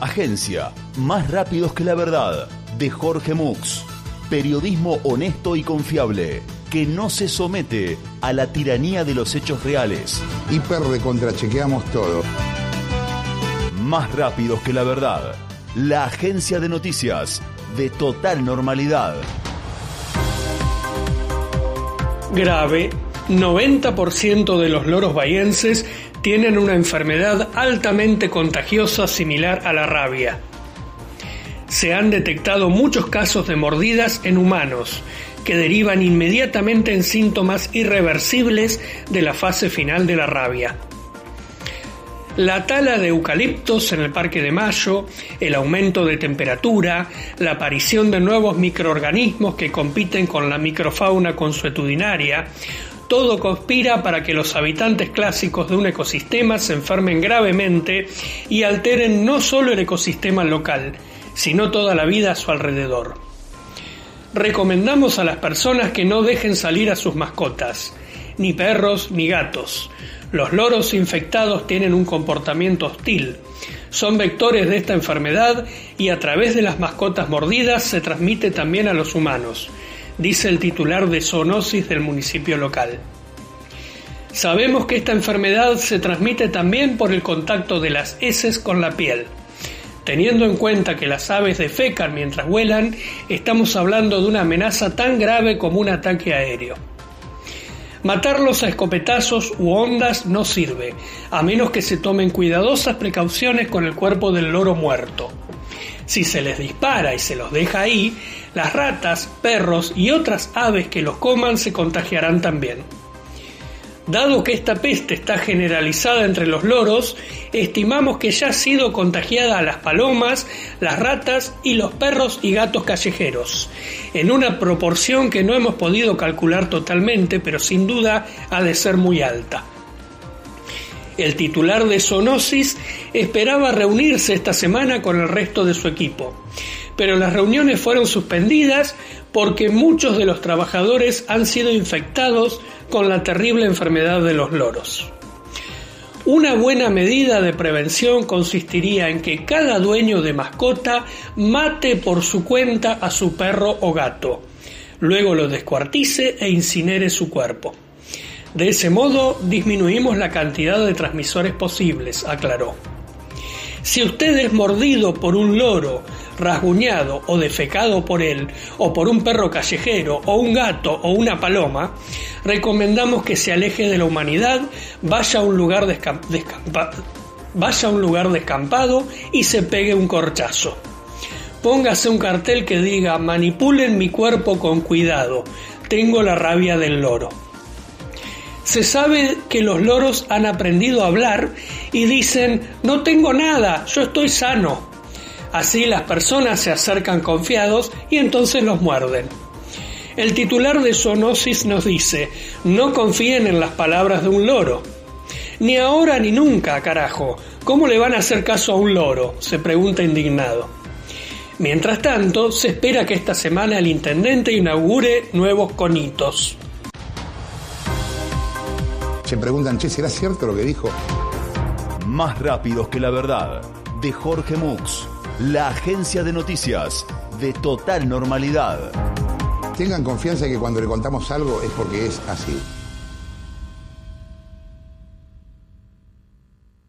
agencia, más rápidos que la verdad, de Jorge Mux. Periodismo honesto y confiable, que no se somete a la tiranía de los hechos reales. Hiper chequeamos todo. Más rápidos que la verdad, la agencia de noticias de total normalidad. Grave, 90% de los loros bahienses tienen una enfermedad altamente contagiosa similar a la rabia. Se han detectado muchos casos de mordidas en humanos que derivan inmediatamente en síntomas irreversibles de la fase final de la rabia. La tala de eucaliptos en el Parque de Mayo, el aumento de temperatura, la aparición de nuevos microorganismos que compiten con la microfauna consuetudinaria, todo conspira para que los habitantes clásicos de un ecosistema se enfermen gravemente y alteren no solo el ecosistema local, sino toda la vida a su alrededor. Recomendamos a las personas que no dejen salir a sus mascotas, ni perros ni gatos. Los loros infectados tienen un comportamiento hostil. Son vectores de esta enfermedad y a través de las mascotas mordidas se transmite también a los humanos dice el titular de zoonosis del municipio local. Sabemos que esta enfermedad se transmite también por el contacto de las heces con la piel. Teniendo en cuenta que las aves defecan mientras vuelan, estamos hablando de una amenaza tan grave como un ataque aéreo. Matarlos a escopetazos u ondas no sirve, a menos que se tomen cuidadosas precauciones con el cuerpo del loro muerto. Si se les dispara y se los deja ahí, las ratas, perros y otras aves que los coman se contagiarán también. Dado que esta peste está generalizada entre los loros, estimamos que ya ha sido contagiada a las palomas, las ratas y los perros y gatos callejeros, en una proporción que no hemos podido calcular totalmente, pero sin duda ha de ser muy alta. El titular de Zoonosis esperaba reunirse esta semana con el resto de su equipo, pero las reuniones fueron suspendidas porque muchos de los trabajadores han sido infectados con la terrible enfermedad de los loros. Una buena medida de prevención consistiría en que cada dueño de mascota mate por su cuenta a su perro o gato, luego lo descuartice e incinere su cuerpo. De ese modo disminuimos la cantidad de transmisores posibles, aclaró. Si usted es mordido por un loro, rasguñado o defecado por él, o por un perro callejero, o un gato o una paloma, recomendamos que se aleje de la humanidad, vaya a un lugar, a un lugar descampado y se pegue un corchazo. Póngase un cartel que diga manipulen mi cuerpo con cuidado, tengo la rabia del loro. Se sabe que los loros han aprendido a hablar y dicen, no tengo nada, yo estoy sano. Así las personas se acercan confiados y entonces los muerden. El titular de Zoonosis nos dice, no confíen en las palabras de un loro. Ni ahora ni nunca, carajo. ¿Cómo le van a hacer caso a un loro? se pregunta indignado. Mientras tanto, se espera que esta semana el intendente inaugure nuevos conitos. Se preguntan, che, ¿será cierto lo que dijo? Más rápidos que la verdad, de Jorge Mux, la agencia de noticias de total normalidad. Tengan confianza en que cuando le contamos algo es porque es así.